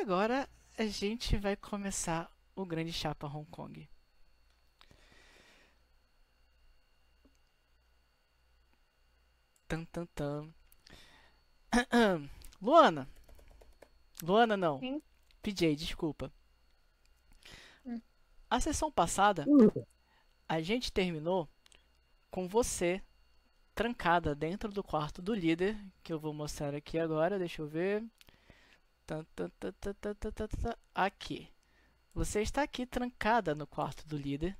agora a gente vai começar o Grande Chapa Hong Kong. Tan, tan, tan. Luana. Luana não. Sim. PJ, desculpa. Hum. A sessão passada, a gente terminou com você trancada dentro do quarto do líder, que eu vou mostrar aqui agora, deixa eu ver. Aqui. Você está aqui trancada no quarto do líder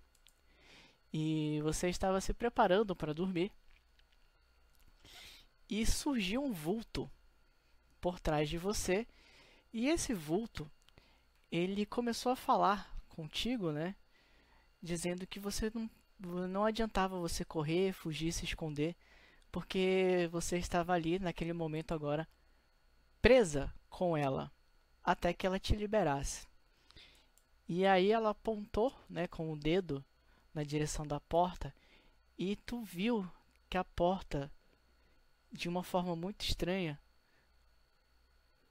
e você estava se preparando para dormir. E surgiu um vulto por trás de você, e esse vulto ele começou a falar contigo, né? Dizendo que você não, não adiantava você correr, fugir, se esconder, porque você estava ali naquele momento agora presa com ela até que ela te liberasse. E aí ela apontou, né, com o dedo na direção da porta e tu viu que a porta de uma forma muito estranha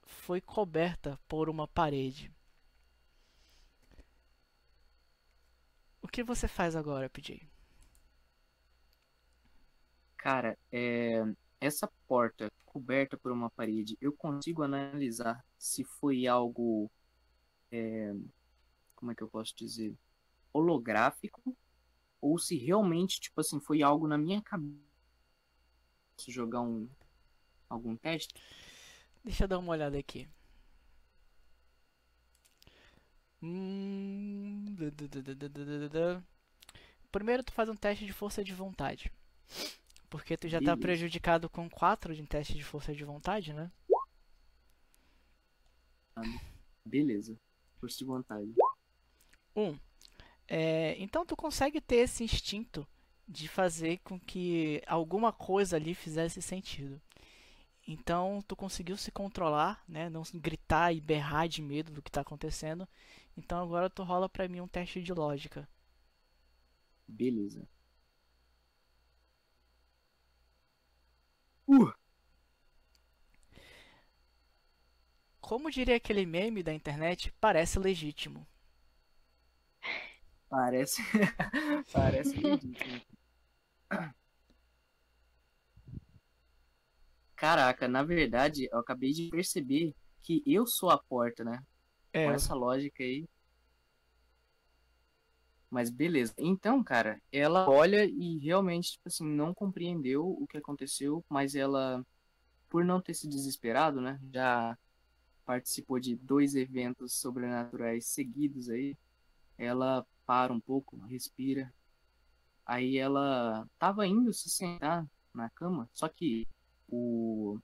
foi coberta por uma parede. O que você faz agora, PJ? Cara, é, essa porta coberta por uma parede, eu consigo analisar se foi algo. é, como é que eu posso dizer? Holográfico, ou se realmente, tipo assim, foi algo na minha cabeça. Posso jogar um. algum teste? Deixa eu dar uma olhada aqui. Hum. Primeiro tu faz um teste de força de vontade. Porque tu já tá Beleza. prejudicado com 4 de teste de força de vontade, né? Beleza. Força de vontade. Um. É, então tu consegue ter esse instinto de fazer com que alguma coisa ali fizesse sentido. Então tu conseguiu se controlar, né? Não gritar e berrar de medo do que tá acontecendo. Então agora tu rola pra mim um teste de lógica. Beleza. Uh, Como diria aquele meme da internet, parece legítimo. parece. parece ridículo. Caraca, na verdade, eu acabei de perceber que eu sou a porta, né? É, Com essa lógica aí. Mas beleza. Então, cara, ela olha e realmente, tipo assim, não compreendeu o que aconteceu, mas ela, por não ter se desesperado, né? Já participou de dois eventos sobrenaturais seguidos aí. Ela para um pouco, respira. Aí ela tava indo se sentar na cama, só que o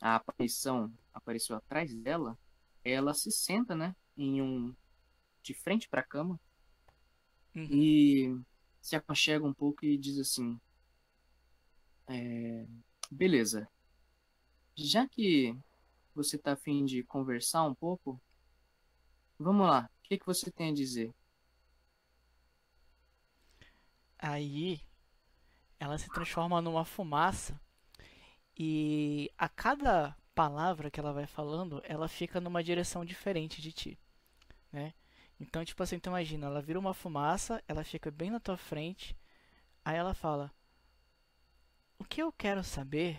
a aparição apareceu atrás dela. Ela se senta, né, em um de frente para a cama Uhum. e se aconchega um pouco e diz assim: é, beleza, já que você tá afim de conversar um pouco, vamos lá, o que, que você tem a dizer? Aí ela se transforma numa fumaça e a cada palavra que ela vai falando, ela fica numa direção diferente de ti, né? Então, tipo assim, tu imagina, ela vira uma fumaça, ela fica bem na tua frente, aí ela fala: "O que eu quero saber?"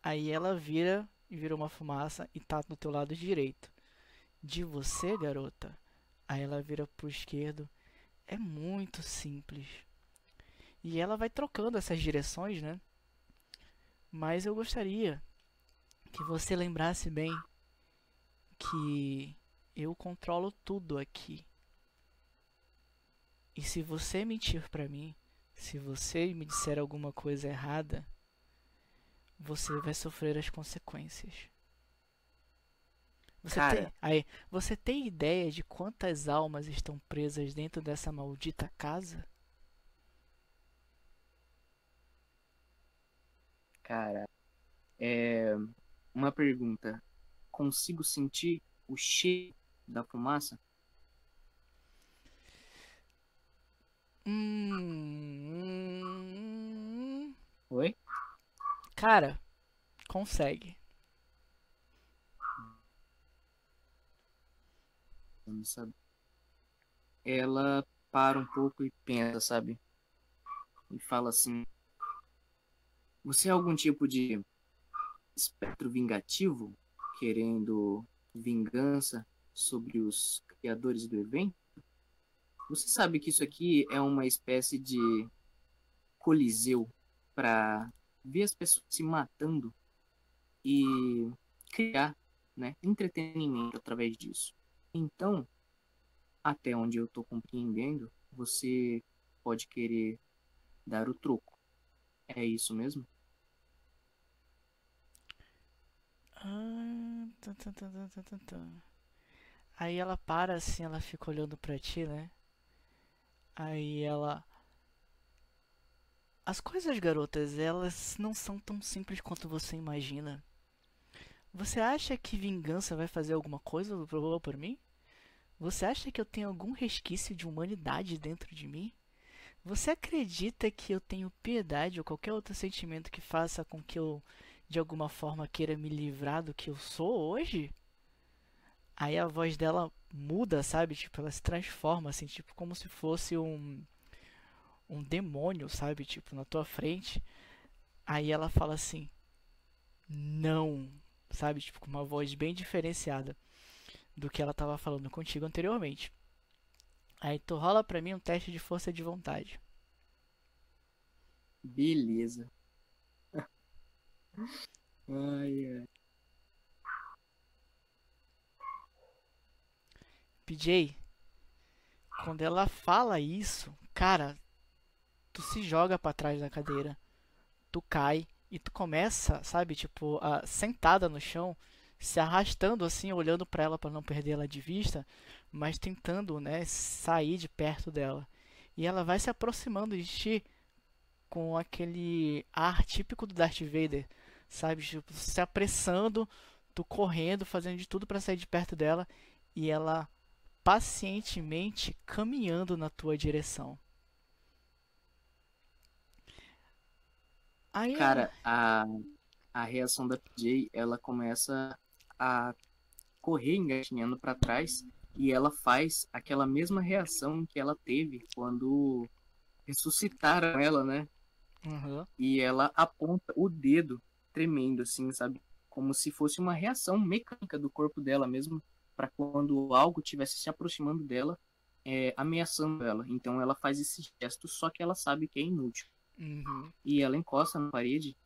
Aí ela vira e vira uma fumaça e tá do teu lado direito. De você, garota. Aí ela vira pro esquerdo. É muito simples. E ela vai trocando essas direções, né? Mas eu gostaria que você lembrasse bem que eu controlo tudo aqui. E se você mentir pra mim, se você me disser alguma coisa errada, você vai sofrer as consequências. Você Cara. tem, aí, você tem ideia de quantas almas estão presas dentro dessa maldita casa? Cara, é uma pergunta. Consigo sentir o cheiro da fumaça? Hum, Oi? cara, consegue. sabe? Ela para um pouco e pensa, sabe? E fala assim: Você é algum tipo de espectro vingativo, querendo vingança sobre os criadores do evento? Você sabe que isso aqui é uma espécie de coliseu para ver as pessoas se matando e criar né, entretenimento através disso. Então, até onde eu estou compreendendo, você pode querer dar o troco. É isso mesmo? Ah. Aí ela para assim, ela fica olhando pra ti, né? Aí ela. As coisas, garotas, elas não são tão simples quanto você imagina. Você acha que vingança vai fazer alguma coisa por, mim? Você acha que eu tenho algum resquício de humanidade dentro de mim? Você acredita que eu tenho piedade ou qualquer outro sentimento que faça com que eu, de alguma forma, queira me livrar do que eu sou hoje? Aí a voz dela muda, sabe? Tipo, ela se transforma, assim, tipo, como se fosse um, um demônio, sabe? Tipo, na tua frente. Aí ela fala assim: Não, sabe? Tipo, com uma voz bem diferenciada do que ela estava falando contigo anteriormente. Aí tu rola pra mim um teste de força de vontade. Beleza. ai, ai. PJ, quando ela fala isso, cara, tu se joga para trás da cadeira, tu cai e tu começa, sabe, tipo, a, sentada no chão, se arrastando assim, olhando para ela para não perder ela de vista, mas tentando, né, sair de perto dela. E ela vai se aproximando de ti com aquele ar típico do Darth Vader, sabe, tipo, se apressando, tu correndo, fazendo de tudo para sair de perto dela e ela pacientemente caminhando na tua direção. Aí Cara, a, a reação da PJ, ela começa a correr engatinhando para trás e ela faz aquela mesma reação que ela teve quando ressuscitaram ela, né? Uhum. E ela aponta o dedo tremendo, assim, sabe? Como se fosse uma reação mecânica do corpo dela mesmo, para quando algo estivesse se aproximando dela, é, ameaçando ela. Então ela faz esse gesto, só que ela sabe que é inútil. Uhum. E ela encosta na parede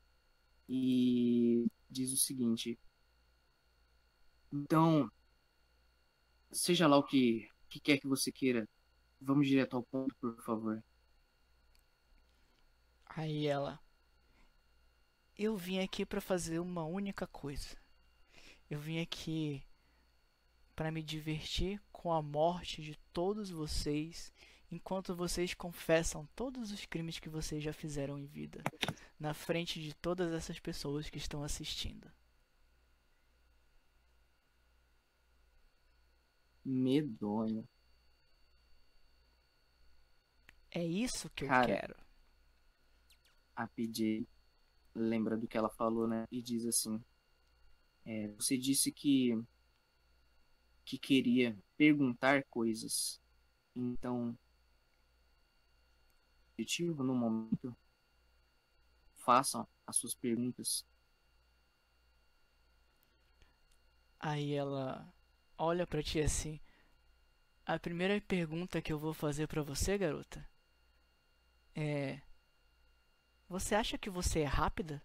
e diz o seguinte: Então, seja lá o que, que quer que você queira, vamos direto ao ponto, por favor. Aí ela. Eu vim aqui para fazer uma única coisa. Eu vim aqui para me divertir com a morte de todos vocês, enquanto vocês confessam todos os crimes que vocês já fizeram em vida, na frente de todas essas pessoas que estão assistindo. Medonho. É isso que Cara, eu quero. A PJ lembra do que ela falou, né? E diz assim: é, Você disse que que queria perguntar coisas. Então, objetivo no momento, façam as suas perguntas. Aí ela olha para ti assim. A primeira pergunta que eu vou fazer para você, garota, é: Você acha que você é rápida?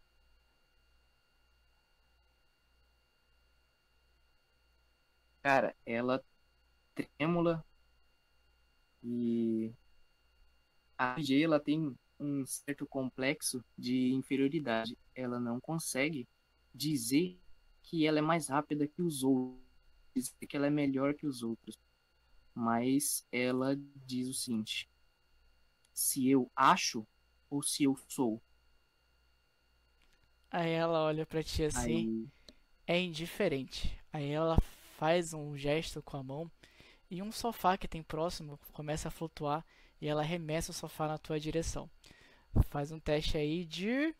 Cara, ela trêmula e a AJ ela tem um certo complexo de inferioridade. Ela não consegue dizer que ela é mais rápida que os outros, dizer que ela é melhor que os outros. Mas ela diz o seguinte: se eu acho ou se eu sou. Aí ela olha para ti assim, Aí, é indiferente. Aí ela faz um gesto com a mão e um sofá que tem próximo começa a flutuar e ela arremessa o sofá na tua direção. Faz um teste aí de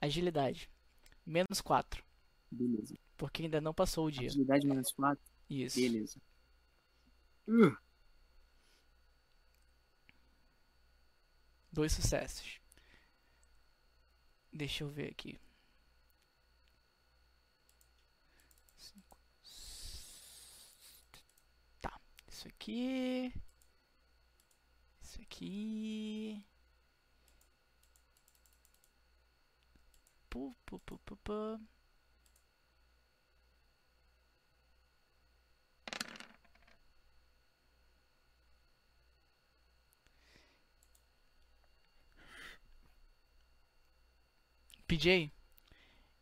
agilidade. Menos 4. Ah, tá. beleza. Porque ainda não passou o dia. Agilidade menos 4. Isso. Beleza. Uh, Dois sucessos. Deixa eu ver aqui. Cinco. Tá. Isso aqui. Isso aqui. Pu, pu, pu, pu, pu. PJ,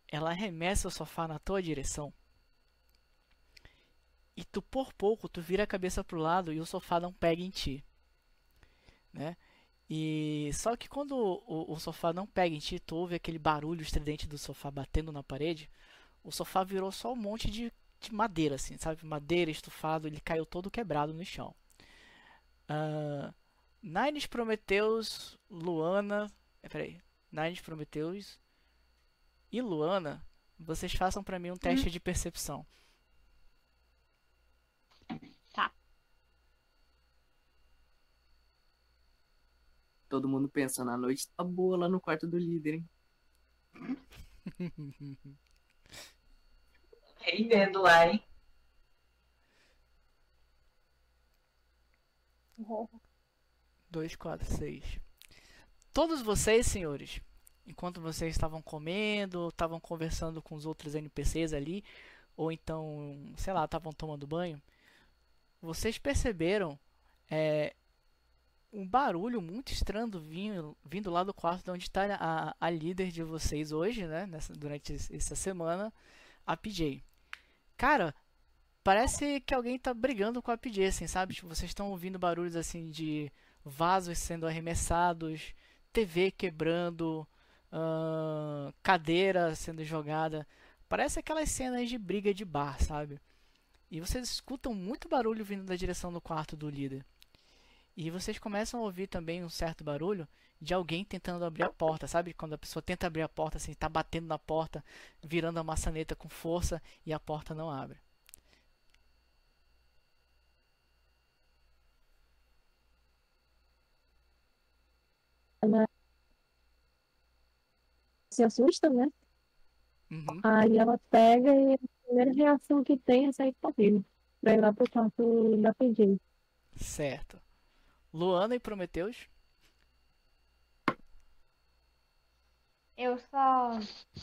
ela arremessa o sofá na tua direção. E tu por pouco tu vira a cabeça pro lado e o sofá não pega em ti, né? E só que quando o, o sofá não pega em ti, tu ouve aquele barulho estridente do sofá batendo na parede, o sofá virou só um monte de, de madeira, assim, sabe? Madeira, estufado, ele caiu todo quebrado no chão. Uh, Nines Prometheus, Luana. É, peraí. Nines Prometheus e Luana, vocês façam pra mim um teste de percepção. Todo mundo pensando, a noite tá boa lá no quarto do líder, hein? Rendendo lá, hein? Dois, quatro, seis. Todos vocês, senhores, enquanto vocês estavam comendo, estavam conversando com os outros NPCs ali, ou então, sei lá, estavam tomando banho, vocês perceberam é, um barulho muito estranho vindo, vindo lá do quarto de onde está a, a líder de vocês hoje, né? Nessa, durante essa semana, a PJ. Cara, parece que alguém tá brigando com a PJ, assim, sabe? Tipo, vocês estão ouvindo barulhos assim de vasos sendo arremessados, TV quebrando, uh, cadeira sendo jogada. Parece aquelas cenas de briga de bar, sabe? E vocês escutam muito barulho vindo da direção do quarto do líder. E vocês começam a ouvir também um certo barulho de alguém tentando abrir a porta, sabe? Quando a pessoa tenta abrir a porta, assim, tá batendo na porta, virando a maçaneta com força e a porta não abre. Ela se assusta, né? Uhum. Aí ela pega e a primeira reação que tem é sair correndo. Pra ir lá pro quarto da PJ. Certo. Luana e Prometeus? Eu só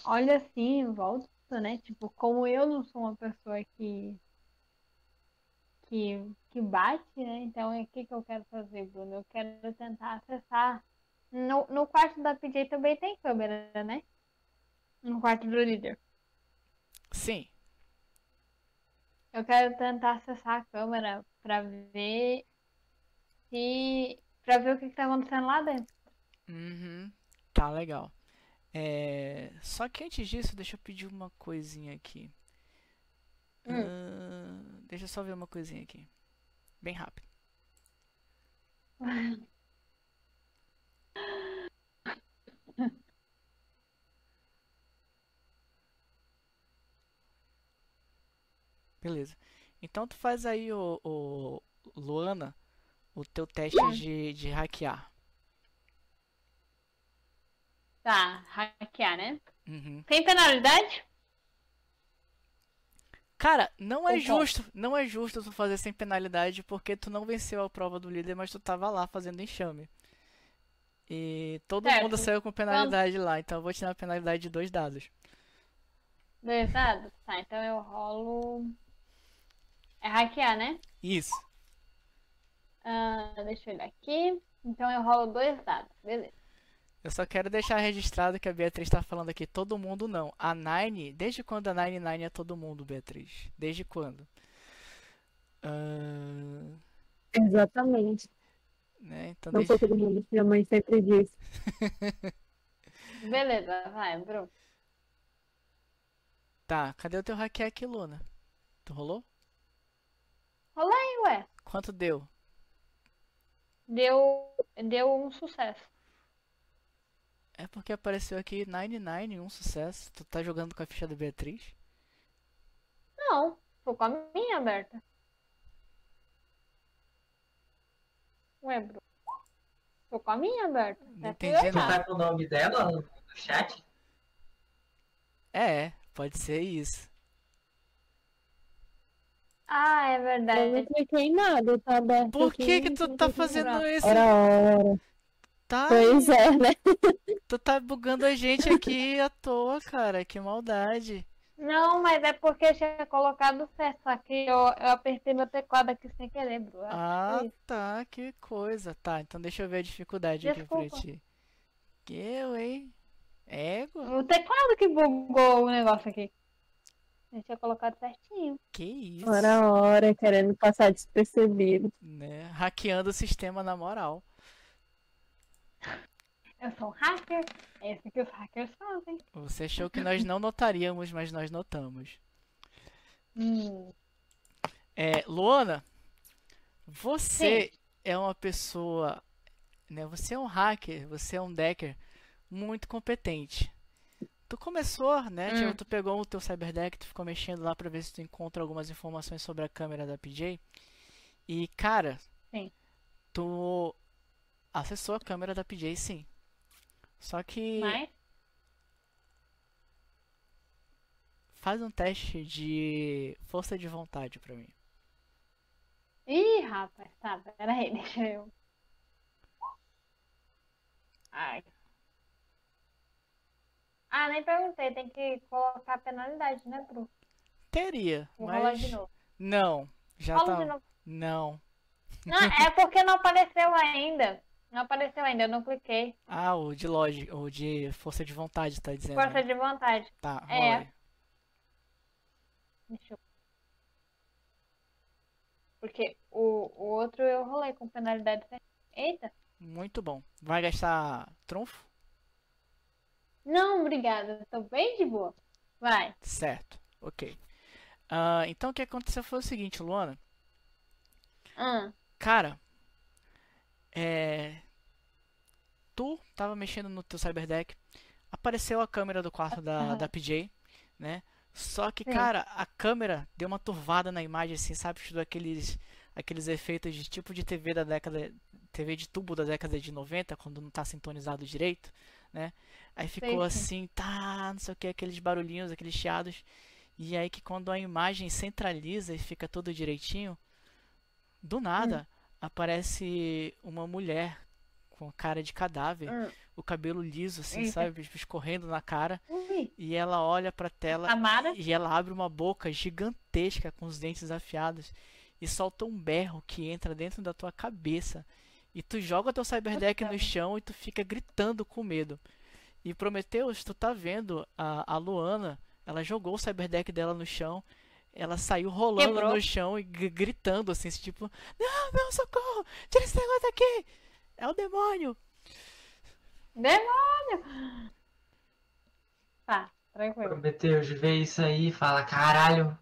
olho assim em volta, né? Tipo, como eu não sou uma pessoa que que, que bate, né? Então, o que, que eu quero fazer, Bruno? Eu quero tentar acessar. No, no quarto da PJ também tem câmera, né? No quarto do líder. Sim. Eu quero tentar acessar a câmera pra ver se. pra ver o que, que tá acontecendo lá dentro. Uhum. Tá legal. É... Só que antes disso, deixa eu pedir uma coisinha aqui. Hum. Ah, deixa eu só ver uma coisinha aqui. Bem rápido. Beleza. Então tu faz aí o, o Luana, o teu teste de, de hackear. Tá, hackear, né? Uhum. Tem penalidade? Cara, não é Ou justo, não é justo tu fazer sem penalidade porque tu não venceu a prova do líder, mas tu tava lá fazendo enxame. E todo Certo. mundo saiu com penalidade lá, então eu vou te dar uma penalidade de dois dados. Dois dados? Tá, então eu rolo. É hackear, né? Isso. Ah, deixa eu olhar aqui. Então eu rolo dois dados, beleza. Eu só quero deixar registrado que a Beatriz tá falando aqui, todo mundo não. A Nine, desde quando a Nine Nine é todo mundo, Beatriz? Desde quando? Ah, Exatamente. né? Então, Não desde... foi todo mundo. Minha mãe sempre diz. Beleza, vai, Bruno. Tá, cadê o teu hackear aqui, Luna? Tu rolou? Rolei, ué. Quanto deu? Deu, deu um sucesso. É porque apareceu aqui 99, um sucesso. Tu tá jogando com a ficha da Beatriz? Não, tô com a minha aberta. Ué, Bruno. Tô com a minha aberta. Não É entendi. Tu tá com o nome dela no chat? É, pode ser isso. Ah, é Eu verdade. não cliquei em nada, tá aberto Por aqui, que que não tu tá fazendo isso? Ora, ora. Tá, Pois é, né? tu tá bugando a gente aqui à toa, cara. Que maldade. Não, mas é porque eu tinha colocado certo, só que eu, eu apertei meu teclado aqui sem querer, que Ah, tá, que coisa. Tá, então deixa eu ver a dificuldade aqui pra Desculpa. ti. Que eu, hein? Ego? O teclado que bugou o negócio aqui. Eu tinha colocado certinho. Que isso? Ora, ora, querendo passar despercebido. Né? Hackeando o sistema na moral. Eu sou um hacker. É isso que os hackers fazem. Você achou que nós não notaríamos, mas nós notamos. Hum. É, Luana, você é uma pessoa, né? Você é um hacker, você é um decker muito competente. Tu começou, né? tipo, Hum. tu pegou o teu cyberdeck, tu ficou mexendo lá pra ver se tu encontra algumas informações sobre a câmera da PJ. E, cara, Sim. tu acessou a câmera da PJ, sim. Só que Mas, faz um teste de força de vontade pra mim. ih, rapaz, tá, peraí, deixa eu. Ai. Ah, nem perguntei, tem que colocar penalidade, né, Bru? Teria, Vou mas de novo. não, já Rola tá. de novo. Não. Não, é porque não apareceu ainda. Não apareceu ainda, eu não cliquei. Ah, o de lógica, o de força de vontade, tá dizendo. Força né? de vontade. Tá, É. rola aí. Deixa eu. Porque o, o outro eu rolei com penalidade. Eita. Muito bom. Vai gastar trunfo? Não, obrigada. Tô bem de boa. Vai. Certo, ok. Ah, então o que aconteceu foi o seguinte, Luana. Ah, Cara, é. Tu tava mexendo no teu cyberdeck, apareceu a câmera do quarto da, da PJ, né? Só que, Sim. cara, a câmera deu uma turvada na imagem, assim, sabe? Aqueles, aqueles efeitos de tipo de TV da década. TV de tubo da década de 90, quando não tá sintonizado direito, né? Aí ficou sim. assim, tá, não sei o que, aqueles barulhinhos, aqueles chiados. E aí que quando a imagem centraliza e fica tudo direitinho, do nada aparece uma mulher com cara de cadáver, hum. o cabelo liso, assim, Eita. sabe? Escorrendo na cara. Ui, E ela olha pra tela Tamara. e ela abre uma boca gigantesca com os dentes afiados e solta um berro que entra dentro da tua cabeça. E tu joga teu cyberdeck no chão e tu fica gritando com medo. E Prometheus, tu tá vendo a, a Luana, ela jogou o cyberdeck dela no chão, ela saiu rolando Quebrou. no chão e gritando assim, tipo, não, não, socorro, tira esse negócio daqui, é o demônio. Demônio! Tá, tranquilo. Prometeus vê isso aí e fala, caralho,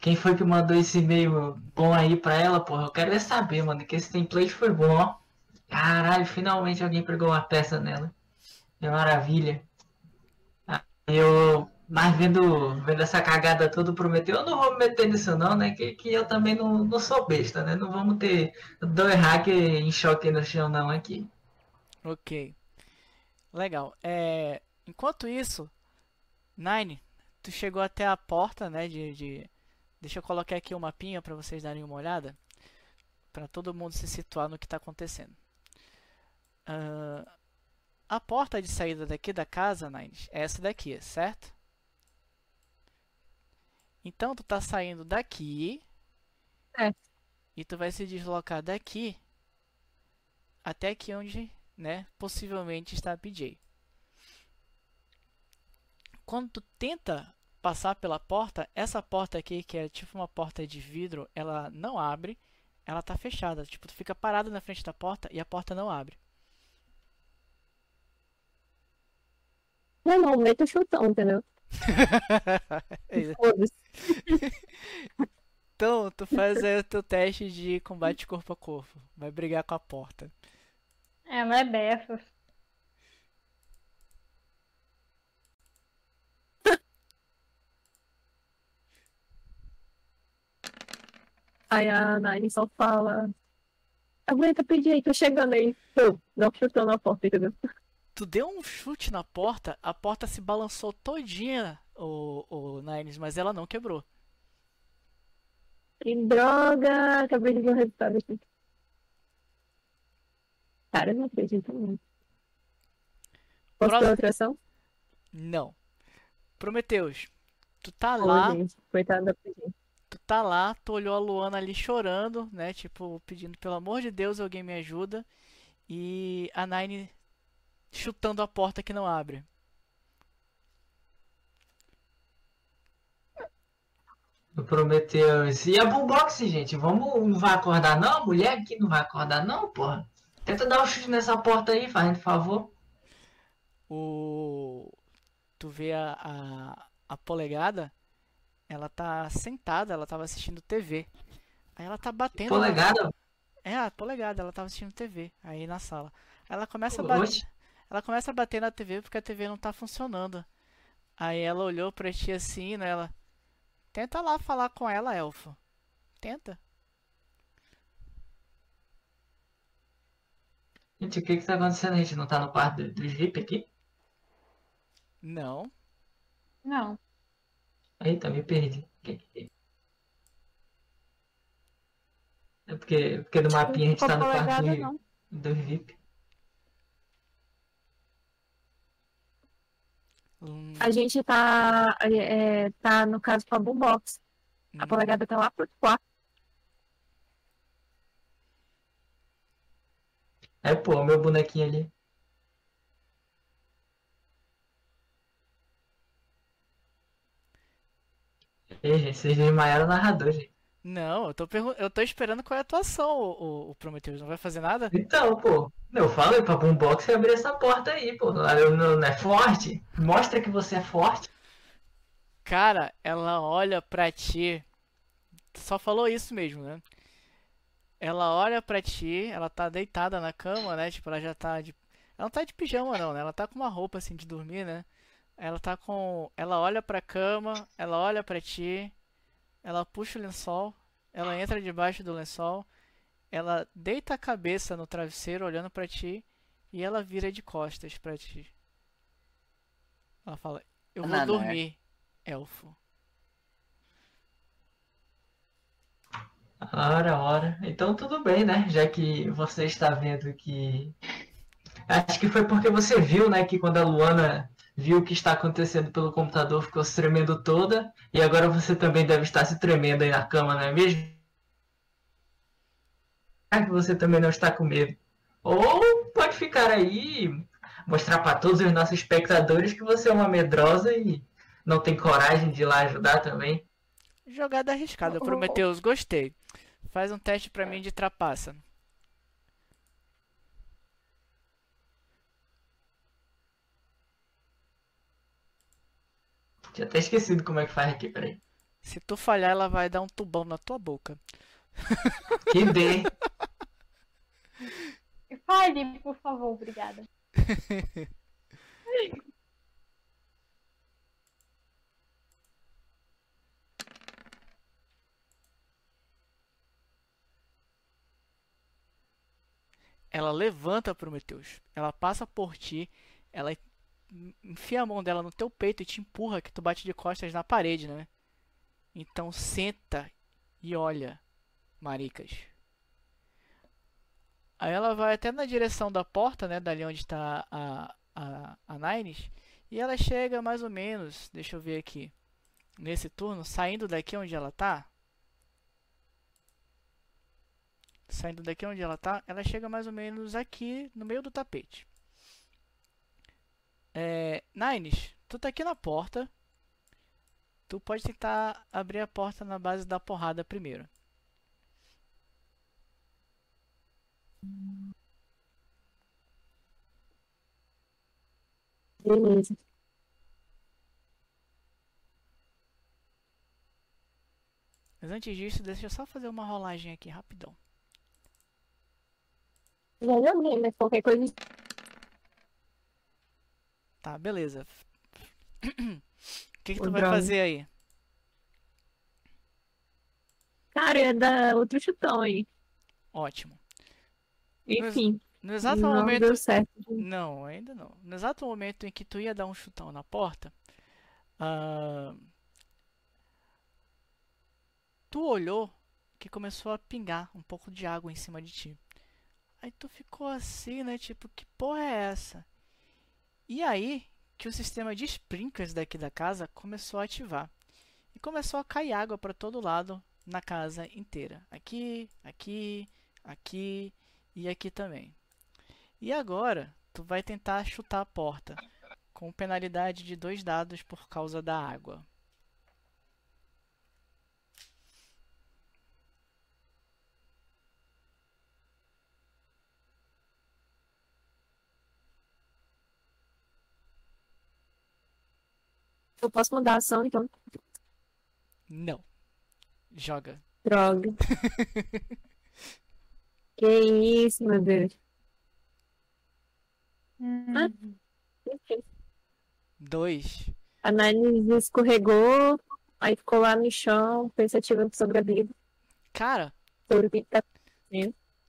quem foi que mandou esse e-mail bom aí pra ela, porra? Eu quero é saber, mano, que esse template foi bom, ó. Caralho, finalmente alguém pegou uma peça nela. É maravilha. Eu, mas vendo, vendo essa cagada toda, prometeu, eu não vou me meter nisso não, né? Que, que eu também não, não sou besta, né? Não vamos ter dois hackers em choque no chão não aqui. Ok. Legal. É, enquanto isso, Nine, tu chegou até a porta, né, de, de... Deixa eu colocar aqui o mapinha para vocês darem uma olhada, para todo mundo se situar no que está acontecendo. Ah, a porta de saída daqui da casa, Nine, é essa daqui, certo? Então tu tá saindo daqui É. e tu vai se deslocar daqui até aqui onde, né, possivelmente está a PJ. Quando tu tenta passar pela porta, essa porta aqui, que é tipo uma porta de vidro, ela não abre, ela tá fechada. Tipo, tu fica parado na frente da porta e a porta não abre. Não, não, meta o chutão, entendeu? É. Então, tu faz aí o teu teste de combate corpo a corpo. Vai brigar com a porta. Ela é dessas. Aí a Nine só fala. Aguenta pedir aí, tô chegando aí. Tô, não chutando a porta, entendeu? Tu deu um chute na porta, a porta se balançou todinha, o, o Nines, mas ela não quebrou. Que droga! Acabei de ver o resultado aqui. Cara, eu não acredito muito. Posso ter Próximo- outra ação? Não. Prometeus, tu tá Ô, lá, gente, coitada da tá lá, tu olhou a Luana ali chorando, né? Tipo, pedindo pelo amor de Deus, alguém me ajuda. E a Nine chutando a porta que não abre. Prometeus. E a boombox, gente? Vamos. Não vai acordar, não? Mulher aqui não vai acordar, não, porra? Tenta dar um chute nessa porta aí, fazendo favor. O... Tu vê a, a, a polegada, ela tá sentada, ela tava assistindo TV. Aí ela tá batendo. na- Polegada. É, a polegada, ela tava assistindo TV aí na sala. Aí ela começa a bater. Ela começa a bater na TV porque a TV não tá funcionando. Aí ela olhou pra ti assim, né? Ela. Tenta lá falar com ela, elfo. Tenta. Gente, o que que tá acontecendo? A gente não tá no quarto do, do VIP aqui? Não. Não. Eita, me perdi. É porque, porque do mapinha a gente tá no quarto do, do VIP. Hum, A gente tá, é, tá no caso com a boombox. A hum. polegada tá lá pro quarto. É, pô, meu bonequinho ali. Ei, gente, vocês desmaiaram o narrador, gente. Não, eu tô, eu tô esperando qual é a atuação, o, o, o Prometheus. Não vai fazer nada? Então, pô, eu falei pra Boombox abrir essa porta aí, pô. Não, não- não é forte? Mostra que você é forte. Cara, ela olha pra ti. Só falou isso mesmo, né? Ela olha pra ti, ela tá deitada na cama, né? Tipo, ela já tá de. Ela não tá de pijama, não, né? Ela tá com uma roupa assim de dormir, né? Ela tá com. Ela olha pra cama, ela olha pra ti, ela puxa o lençol, ela entra debaixo do lençol, ela deita a cabeça no travesseiro olhando pra ti e ela vira de costas pra ti. Ela fala: Eu vou Nada, é. dormir, elfo. Ora, ora. Então tudo bem, né? Já que você está vendo que. Acho que foi porque você viu, né? Que quando a Luana viu o que está acontecendo pelo computador, ficou se tremendo toda. E agora você também deve estar se tremendo aí na cama, não é mesmo? Será que você também não está com medo? Ou pode ficar aí e mostrar para todos os nossos espectadores que você é uma medrosa e não tem coragem de ir lá ajudar também. Jogada arriscada. Prometheus, gostei. Faz um teste pra mim de trapaça. Tinha até esquecido como é que faz aqui, peraí. Se tu falhar, ela vai dar um tubão na tua boca. Que dê. Fale, por favor, obrigada. Ela levanta, Prometheus. Ela passa por ti. Ela enfia a mão dela no teu peito e te empurra que tu bate de costas na parede, né? Então senta e olha, maricas. Aí ela vai até na direção da porta, né? Dali onde está a, a, a Nines. E ela chega mais ou menos, deixa eu ver aqui. Nesse turno, saindo daqui onde ela tá. Saindo daqui onde ela tá, ela chega mais ou menos aqui no meio do tapete. É, Nines, tu tá aqui na porta. Tu pode tentar abrir a porta na base da porrada primeiro. Beleza. Mas antes disso, deixa eu só fazer uma rolagem aqui rapidão. Já joguei, mas qualquer coisa. Tá, beleza. O que que tu vai droga. fazer aí? Cara, ia dar outro chutão aí. Ótimo. Enfim, No exato não momento. deu certo. Não, ainda não. No exato momento em que tu ia dar um chutão na porta, ah, tu olhou que começou a pingar um pouco de água em cima de ti. Aí tu ficou assim, né? Tipo, que porra é essa? E aí que o sistema de sprinklers daqui da casa começou a ativar. E começou a cair água para todo lado na casa inteira. Aqui, aqui, aqui e aqui também. E agora, tu vai tentar chutar a porta, com penalidade de dois dados por causa da água. Eu posso mudar a ação, então. Não. Joga. Droga. que isso, meu Deus. Hum. Enfim. Dois. A Nani escorregou, aí ficou lá no chão, pensativa sobre a vida. Cara, Sobre o que tá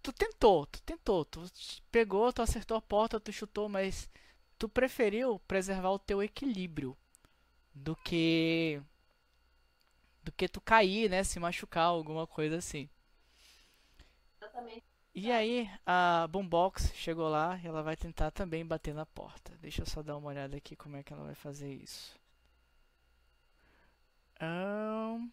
tu tentou, tu tentou. Tu pegou, tu acertou a porta, tu chutou, mas tu preferiu preservar o teu equilíbrio do que do que tu cair, né, se machucar, alguma coisa assim. E aí a Boombox chegou lá e ela vai tentar também bater na porta. Deixa eu só dar uma olhada aqui como é que ela vai fazer isso. Ahn,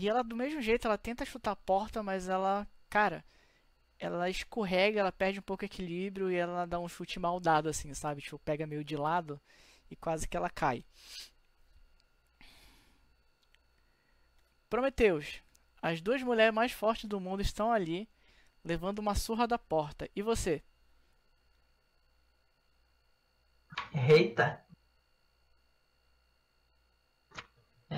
E ela, do mesmo jeito, ela tenta chutar a porta, mas ela, cara, ela escorrega, ela perde um pouco o equilíbrio e ela dá um chute mal dado, assim, sabe? Tipo, pega meio de lado e quase que ela cai. Prometeus, as duas mulheres mais fortes do mundo estão ali, levando uma surra da porta. E você? Eita.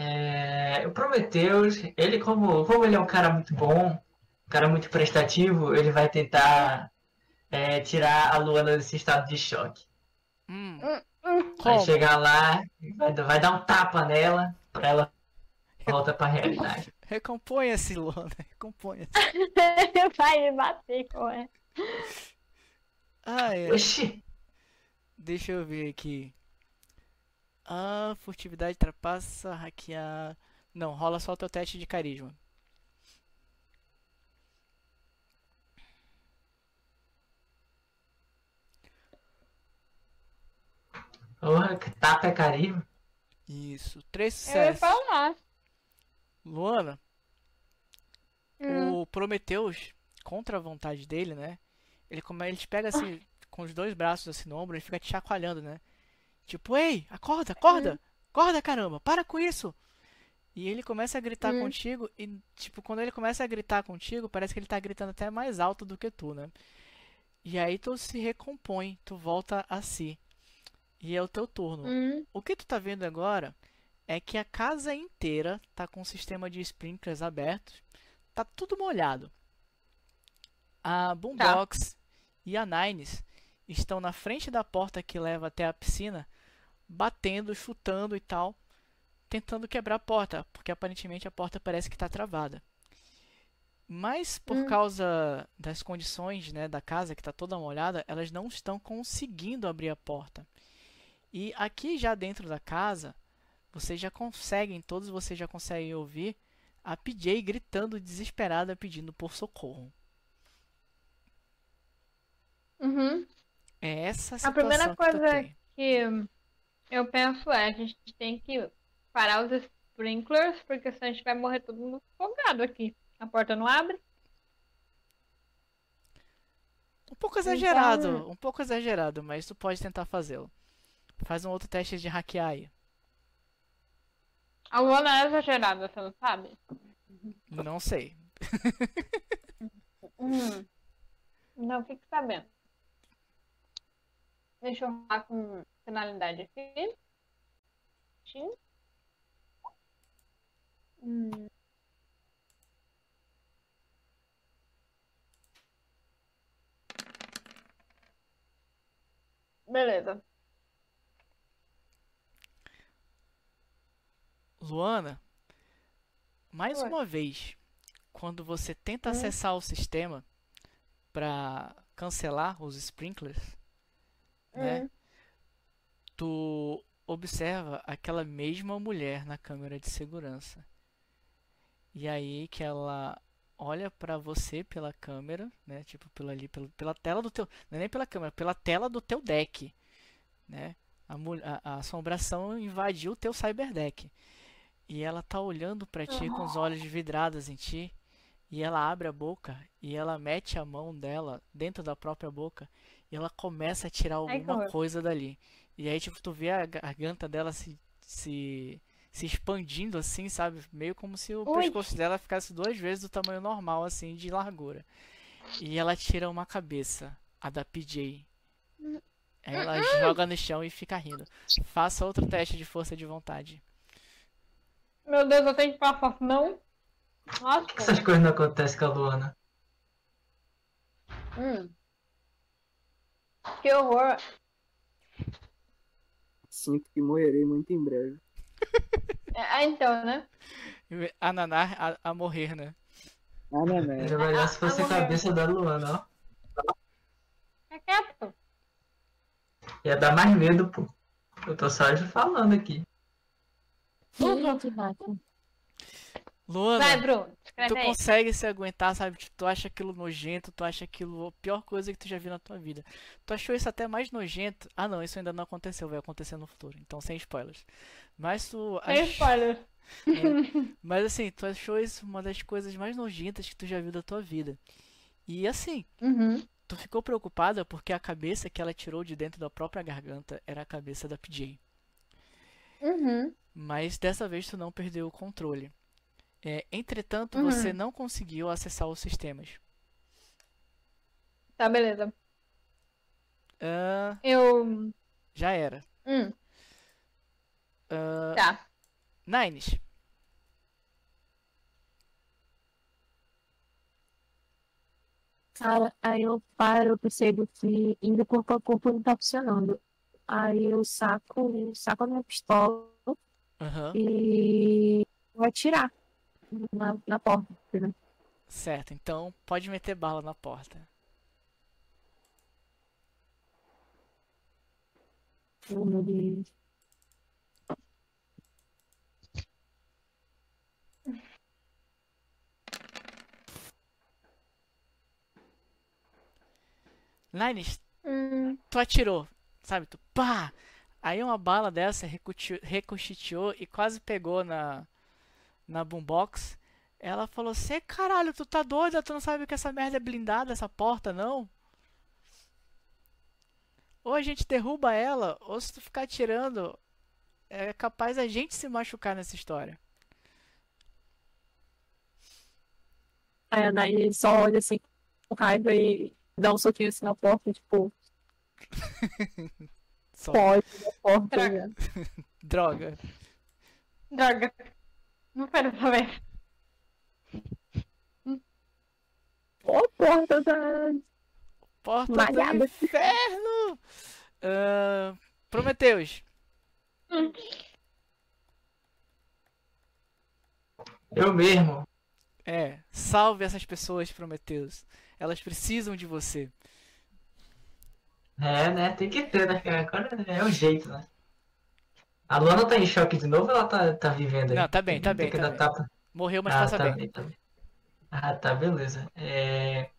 É, o Prometheus, ele como, como ele é um cara muito bom, um cara muito prestativo, ele vai tentar é, tirar a Luana desse estado de choque. Hum, Vai como? chegar lá, vai, vai dar um tapa nela pra ela volta pra realidade. Recomponha-se, Luana. Recomponha-se. Vai me bater com ela. Ah, é. Oxi! Deixa eu ver aqui. Ah, furtividade, trapaça, hackear. Não, rola só o teu teste de carisma. Porra, que tapa é carisma. Isso, três Eu ia sucessos. falar. Luana, Hum. o Prometheus, contra a vontade dele, né? Ele, come... ele te pega assim, com os dois braços assim no ombro e fica te chacoalhando, né? Tipo, ei, acorda, acorda! Acorda, caramba, para com isso! E ele começa a gritar Hum. contigo e, tipo, quando ele começa a gritar contigo, parece que ele tá gritando até mais alto do que tu, né? E aí tu se recompõe, tu volta a si. E é o teu turno. Hum. O que tu tá vendo agora é que a casa inteira tá com o sistema de sprinklers abertos, tá tudo molhado. A Boombox e a Nines estão na frente da porta que leva até a piscina, batendo, chutando e tal, tentando quebrar a porta, porque aparentemente a porta parece que está travada. Mas por Hum. causa das condições, né, da casa que está toda molhada, elas não estão conseguindo abrir a porta. E aqui já dentro da casa, vocês já conseguem, todos vocês já conseguem ouvir a PJ gritando desesperada pedindo por socorro. Uhum. É essa a A primeira que coisa tem. que eu penso é, a gente tem que parar os sprinklers, porque senão a gente vai morrer todo mundo afogado aqui. A porta não abre. Um pouco exagerado, Então- um pouco exagerado, mas tu pode tentar fazê-lo. Faz um outro teste de hackear aí. A Luana é exagerada, você não sabe? Não sei. Hum. Não fique sabendo. Deixa eu rolar com finalidade aqui. Hum. Beleza. Luana, mais Oi. uma vez, quando você tenta Hum. acessar o sistema para cancelar os sprinklers, né? Hum. Tu observa aquela mesma mulher na câmera de segurança. E aí que ela olha pra você pela câmera, né? Tipo, pela ali, pela, pela tela do teu, não é nem pela câmera, pela tela do teu deck, né? A, a, a assombração invadiu o teu cyberdeck. E ela tá olhando pra ti com os olhos vidrados em ti. E ela abre a boca e ela mete a mão dela dentro da própria boca e ela começa a tirar Ai, alguma horror. coisa dali. E aí, tipo, tu vê a garganta dela se, se, se expandindo assim, sabe? Meio como se o Ui. pescoço dela ficasse duas vezes do tamanho normal, assim, de largura. E ela tira uma cabeça, a da PJ. Aí ela joga no chão e fica rindo. Faça outro teste de força de vontade. Meu Deus, eu tenho que passar, não? Nossa. Por que essas coisas não acontecem com a Luana? Hum. Que horror. Sinto que morrerei muito em breve. Ah, então, né? E A Naná a, a morrer, né? Ah, né? Era melhor se fosse a Agora- cabeça da Luana, ó. Fica quieto. Ia dar mais medo, pô. Eu tô só falando aqui. Luana, Vai, Bruno. Tu aí. consegue se aguentar, sabe? Tipo, Tu acha aquilo nojento, tu acha aquilo a pior coisa que tu já viu na tua vida. Tu achou isso até mais nojento. Ah, não, isso ainda não aconteceu, vai acontecer no futuro. Então, sem spoilers. Mas tu Sem ach- spoiler. Mas assim, tu achou isso uma das coisas mais nojentas que tu já viu da tua vida. E assim, Uhum. tu ficou preocupada porque a cabeça que ela tirou de dentro da própria garganta era a cabeça da PJ. Uhum. Mas dessa vez tu não perdeu o controle. É, entretanto, Uhum. você não conseguiu acessar os sistemas. Tá, beleza. Ah, Eu. já era. Hum. Ah, Tá. Nines, Cara, aí eu paro, eu percebo que indo corpo a corpo não tá funcionando. Aí eu saco, saco a minha pistola aham, e vou atirar na, na porta. certo. Então pode meter bala na porta. Oh, meu Deus. Nines, Hum. tu atirou, sabe? Tu pá! Aí uma bala dessa recuti- reconstituiu e quase pegou na, na boombox. Ela falou: Cê caralho, tu tá doida? Tu não sabe que essa merda é blindada, essa porta, não? Ou a gente derruba ela, ou se tu ficar atirando, é capaz a gente se machucar nessa história. Aí a Nair só olha assim com raiva e dá um soquinho assim na porta, tipo, Só. pode a porta. Droga. né? Droga. Droga. Não quero saber. Ó, a porta da. Porta do Malhada. inferno! Ah, Prometeus. Eu mesmo. É, salve essas pessoas, Prometeus. Elas precisam de você. É, né? Tem que ter, né? cara? Agora é o jeito, né? A Luana tá em choque de novo ou ela tá, tá vivendo aí? Não, tá bem, tá Tem bem, que tá bem. tapa. Morreu, mas Ah, passa tá bem. bem, tá bem. Ah, tá, beleza. É...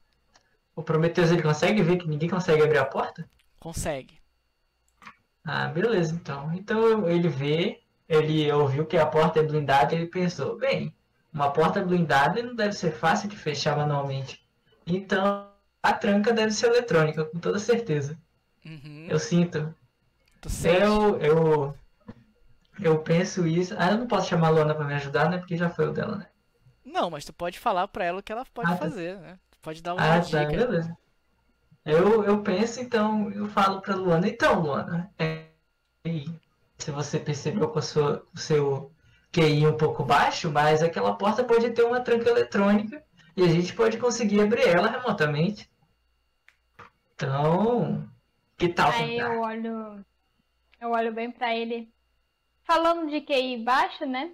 O Prometheus ele consegue ver que ninguém consegue abrir a porta? Consegue. Ah, beleza, então. Então ele vê, ele ouviu que a porta é blindada e ele pensou, bem, uma porta blindada não deve ser fácil de fechar manualmente. Então a tranca deve ser eletrônica, com toda certeza. Uhum. Eu sinto. Tu sente? Eu, eu, eu penso isso. Ah, eu não posso chamar a Luana pra me ajudar, né? Porque já foi o dela, né? Não, mas tu pode falar pra ela o que ela pode Ah, tá. fazer, né? Tu pode dar uma Ah, tá, dica. beleza. Eu, eu penso, então, eu falo pra Luana, então, Luana, é, e se você percebeu com a sua, o seu QI um pouco baixo, mas aquela porta pode ter uma tranca eletrônica e a gente pode conseguir abrir ela remotamente. Então, Que tal Aí eu olho. Eu olho bem pra ele. Falando de QI baixo, né?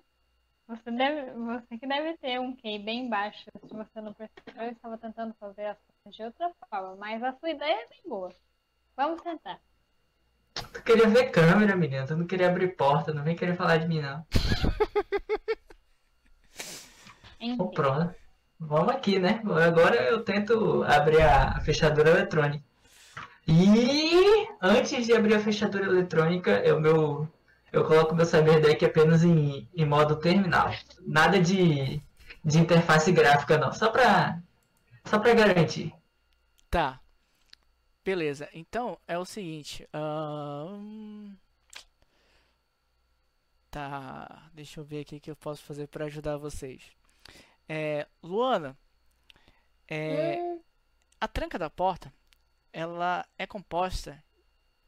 Você deve. Você que deve ter um QI bem baixo. Se você não percebeu, eu estava tentando fazer as coisas de outra forma. Mas a sua ideia é bem boa. Vamos sentar. Tu queria ver câmera, menina. Tu não queria abrir porta. Não vem querer falar de mim, não. Enfim. Pronto. Vamos aqui, né? Agora eu tento abrir a fechadura eletrônica. E antes de abrir a fechadura eletrônica, eu, meu, eu coloco meu Cyber Deck apenas em, em modo terminal. Nada de, de interface gráfica, não. Só pra, só pra garantir. Tá. Beleza. Então é o seguinte. Tá. Deixa eu ver aqui o que eu posso fazer para ajudar vocês. É, Luana, é, Hum, a tranca da porta, ela é composta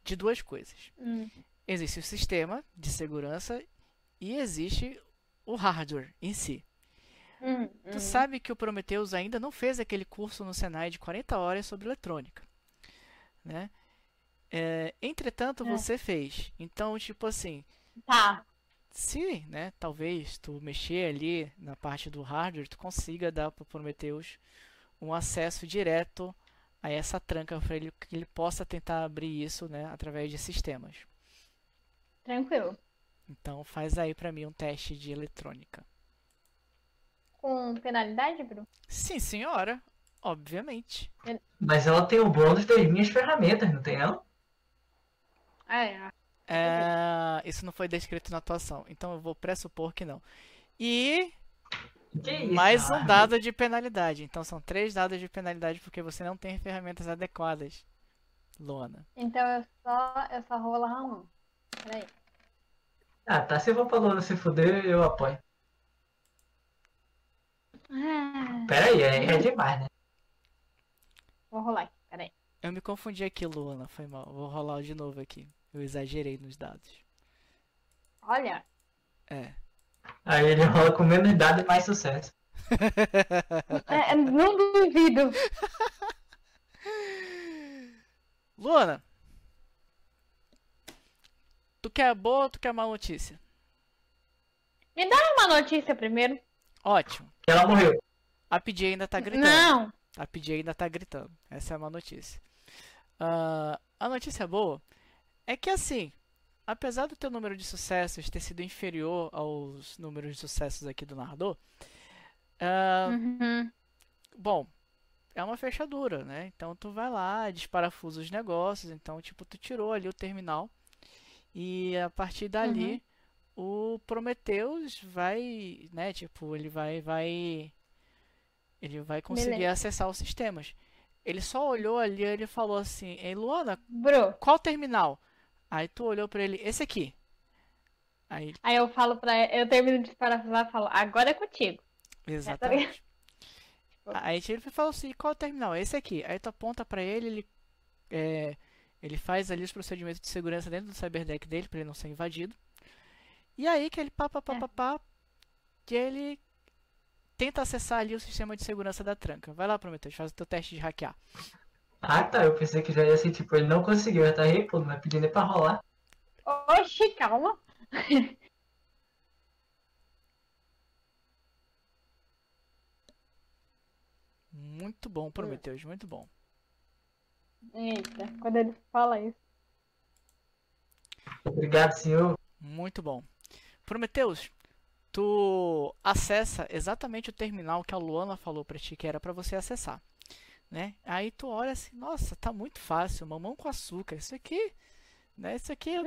de duas coisas. hum, Existe o sistema de segurança e existe o hardware em si. hum, Tu hum. sabe que o Prometheus ainda não fez aquele curso no Senai de 40 horas sobre eletrônica, né? É, entretanto, É. você fez. Então, tipo assim, Tá. se, né, talvez tu mexer ali na parte do hardware, tu consiga dar para o Prometheus um acesso direto a essa tranca para ele que ele possa tentar abrir isso, né, através de sistemas. Tranquilo. Então, faz aí para mim um teste de eletrônica. Com penalidade, Bru? Sim, senhora. Obviamente. Mas ela tem o bônus das minhas ferramentas, não tem não? Ah, é. É, isso não foi descrito na atuação, então eu vou pressupor que não. E Que isso, mais um dado de penalidade. Então são três dados de penalidade porque você não tem ferramentas adequadas, Luana. Então eu só, eu só vou lá um. Peraí. Ah, tá. Se eu vou pra Luna se fuder, eu apoio. Ah, Pera aí, é, é demais, né? vou rolar peraí. Eu me confundi aqui, Luana, foi mal. Vou rolar de novo aqui. Eu exagerei nos dados. Olha, É. Aí ele rola com menos dado e mais sucesso. é, não duvido. Luana, tu quer boa ou tu quer má notícia? Me dá uma notícia primeiro. Ótimo. Ela morreu. A PJ ainda tá gritando. Não. A PJ ainda tá gritando. Essa é uma notícia. Ah, a notícia boa é que assim, apesar do teu número de sucessos ter sido inferior aos números de sucessos aqui do narrador, ah, Uhum. bom, é uma fechadura, né? Então tu vai lá, desparafusa os negócios, então tipo tu tirou ali o terminal e a partir dali o Prometheus vai, né, tipo, ele vai vai ele vai conseguir Beleza. acessar os sistemas. Ele só olhou ali e ele falou assim: "Ei, Luana, Bru, qual terminal?" Aí tu olhou pra ele: "Esse aqui." Aí, aí eu falo pra eu termino de parafusar e falo, agora é contigo. exatamente. Aí ele falou assim: "Qual terminal?" "Esse aqui." Aí tu aponta pra ele, ele é, ele faz ali os procedimentos de segurança dentro do cyberdeck dele pra ele não ser invadido. E aí que ele pá, pá, pá, É. pá, pá, que ele tenta acessar ali o sistema de segurança da tranca. Vai lá, Prometheus, faz o teu teste de hackear. Ah, tá. Eu pensei que já ia ser tipo, ele não conseguiu. Eu tava, pô, não vai pedir nem pra rolar. Oxi, calma. Muito bom, Prometheus, muito bom. Eita, quando ele fala isso. Obrigado, senhor. Muito bom. Prometheus, tu acessa exatamente o terminal que a Luana falou pra ti que era pra você acessar, né? Aí tu olha assim, nossa, tá muito fácil, mamão com açúcar. Isso aqui, né? Isso aqui, eu-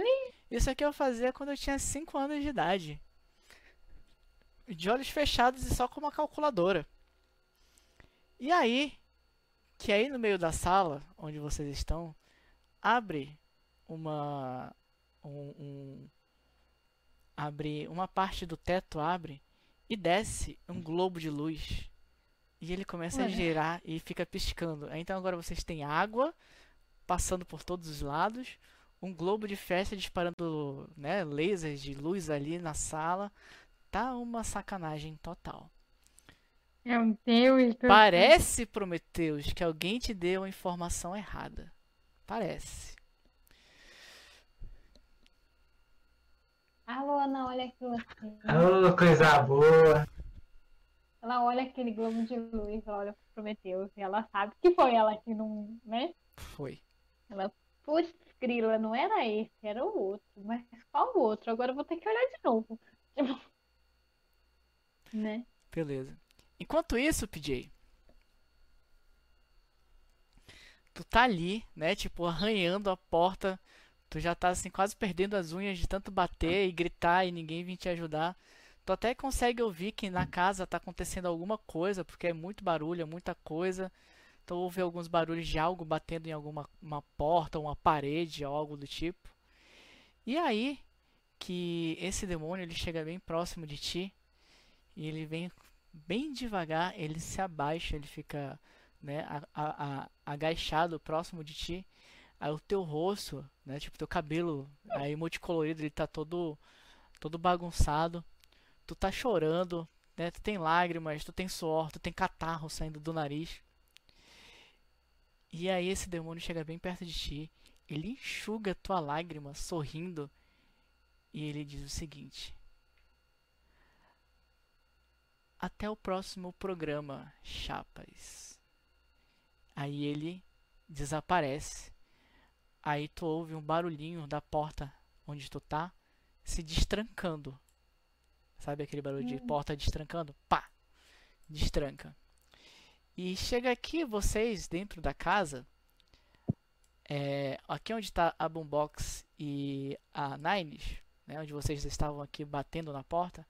isso aqui eu fazia quando eu tinha 5 anos de idade. De olhos fechados e só com uma calculadora. E aí, que aí no meio da sala onde vocês estão, abre uma um, um- abre uma parte do teto abre e desce um globo de luz e ele começa a Olha. girar e fica piscando. Então agora vocês têm água passando por todos os lados, um globo de festa disparando, né, lasers de luz ali na sala. Tá uma sacanagem total. É Deus. Parece, Prometeus, que alguém te deu a informação errada. Parece. Alô, Ana, olha aquilo. Alô, coisa boa. Ela olha aquele globo de luz, ela olha pro Prometeus e ela sabe que foi ela que não, né? Foi. Ela, putz, grila, não era esse, era o outro. Mas qual o outro? Agora eu vou ter que olhar de novo. Tipo, né? Beleza. Enquanto isso, PJ, tu tá ali, né? Tipo, arranhando a porta. Tu já tá assim, quase perdendo as unhas de tanto bater e gritar e ninguém vir te ajudar. Tu até consegue ouvir que na casa tá acontecendo alguma coisa, porque é muito barulho, é muita coisa. Tu ouve alguns barulhos de algo batendo em alguma uma porta, uma parede, algo do tipo. E aí que esse demônio ele chega bem próximo de ti e ele vem bem devagar, ele se abaixa, ele fica né, a- a- a- agachado próximo de ti. Aí o teu rosto, né, tipo teu cabelo aí multicolorido, ele tá todo todo bagunçado. Tu tá chorando, né? Tu tem lágrimas, tu tem suor, tu tem catarro saindo do nariz. E aí esse demônio chega bem perto de ti, ele enxuga tua lágrima sorrindo e ele diz o seguinte: Até o próximo programa, chapas. Aí ele desaparece. Aí tu ouve um barulhinho da porta onde tu tá se destrancando. Sabe aquele barulho de porta destrancando? Pá! Destranca. E chega aqui vocês dentro da casa. É, aqui onde está a Boombox e a Nines, né, onde vocês estavam aqui batendo na porta,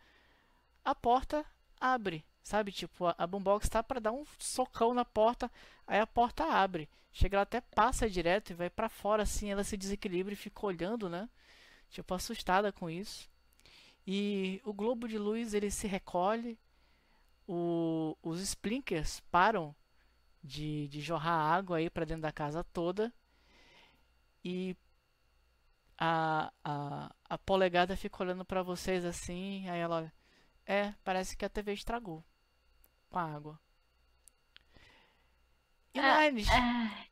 a porta abre, sabe? Tipo, a, a Boombox tá para dar um socão na porta, aí a porta abre. Chega ela até passa direto e vai para fora assim, ela se desequilibra e fica olhando, né? Tipo, assustada com isso. E o globo de luz ele se recolhe, o- os splinkers param de, de jorrar água aí para dentro da casa toda e a, a, a polegada fica olhando para vocês assim, aí ela é, parece que a TV estragou com a água. E Ah, Ah,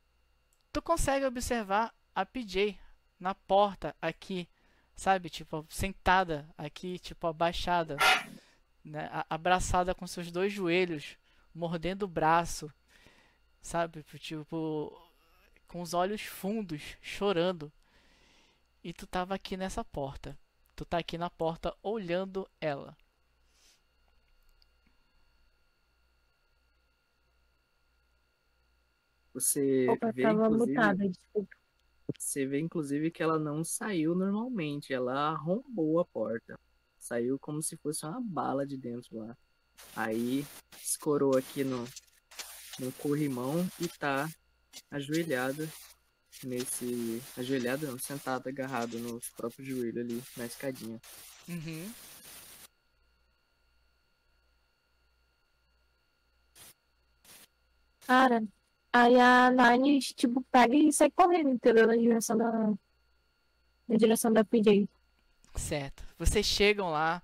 tu consegue observar a PJ na porta aqui, sabe? Tipo, sentada aqui, tipo, abaixada, né? Abraçada com seus dois joelhos, mordendo o braço, sabe? Tipo, com os olhos fundos, chorando. E tu tava aqui nessa porta. Tu tá aqui na porta olhando ela. Você Opa, vê, tava inclusive, mutada, desculpa. você vê, inclusive, que ela não saiu normalmente, ela arrombou a porta. Saiu como se fosse uma bala de dentro lá. Aí escorou aqui no, no corrimão e tá ajoelhada nesse. Ajoelhada não, sentada, agarrada nos próprios joelhos ali na escadinha. Uhum. Cara, aí a Nine, tipo, pega e sai correndo, entendeu? Na direção da. Na direção da PJ. Certo. Vocês chegam lá,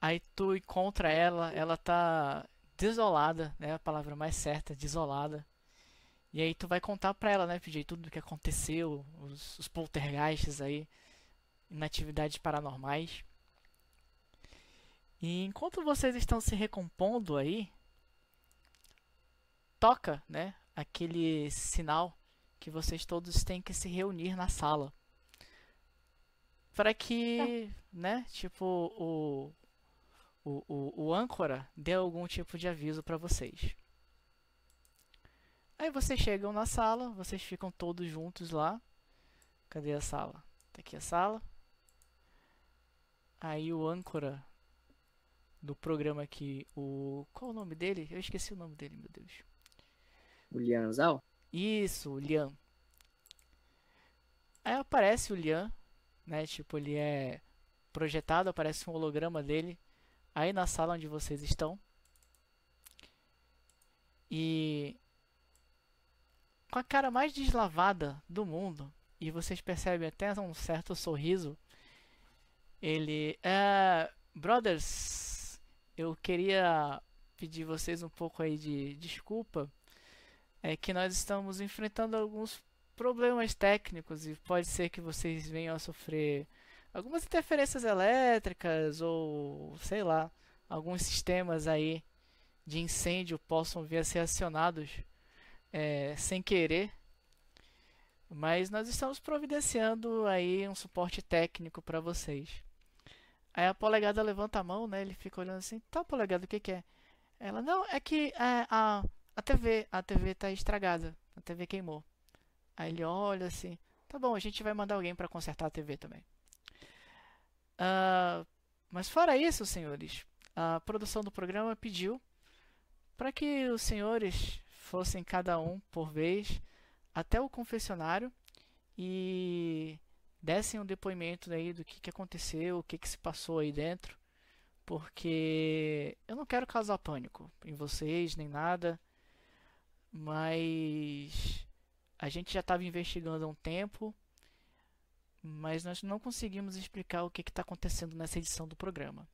aí tu encontra ela, ela tá desolada, né? A palavra mais certa, desolada. E aí tu vai contar pra ela, né, PJ, tudo o que aconteceu, os, os poltergeists aí, inatividades paranormais. E enquanto vocês estão se recompondo aí, toca, né, aquele sinal que vocês todos têm que se reunir na sala. Para que, né, tipo, o, o, o, o âncora dê algum tipo de aviso para vocês. Aí vocês chegam na sala, vocês ficam todos juntos lá. Cadê a sala? Tá aqui a sala. Aí o âncora do programa aqui, o. Qual o nome dele? Eu esqueci o nome dele, meu Deus. O Lianzal? Isso, o Lian. Aí aparece o Lian, né? Tipo, ele é projetado, aparece um holograma dele aí na sala onde vocês estão. E com a cara mais deslavada do mundo, e vocês percebem até um certo sorriso, ele é. Brothers, eu queria pedir vocês um pouco aí de desculpa é que nós estamos enfrentando alguns problemas técnicos e pode ser que vocês venham a sofrer algumas interferências elétricas ou sei lá, alguns sistemas aí de incêndio possam vir a ser acionados é, sem querer. Mas nós estamos providenciando aí um suporte técnico para vocês. Aí a polegada levanta a mão, né? Ele fica olhando assim, tá polegada, o que, que é? Ela, não, é que é, a, a TV, a TV tá estragada, a TV queimou. Aí ele olha assim, tá bom, a gente vai mandar alguém para consertar a TV também. Uh, mas fora isso, senhores, a produção do programa pediu para que os senhores fossem cada um por vez até o confessionário e dessem um depoimento aí do que, que aconteceu, o que, que se passou aí dentro, porque eu não quero causar pânico em vocês nem nada, mas a gente já estava investigando há um tempo, mas nós não conseguimos explicar o que está acontecendo nessa edição do programa.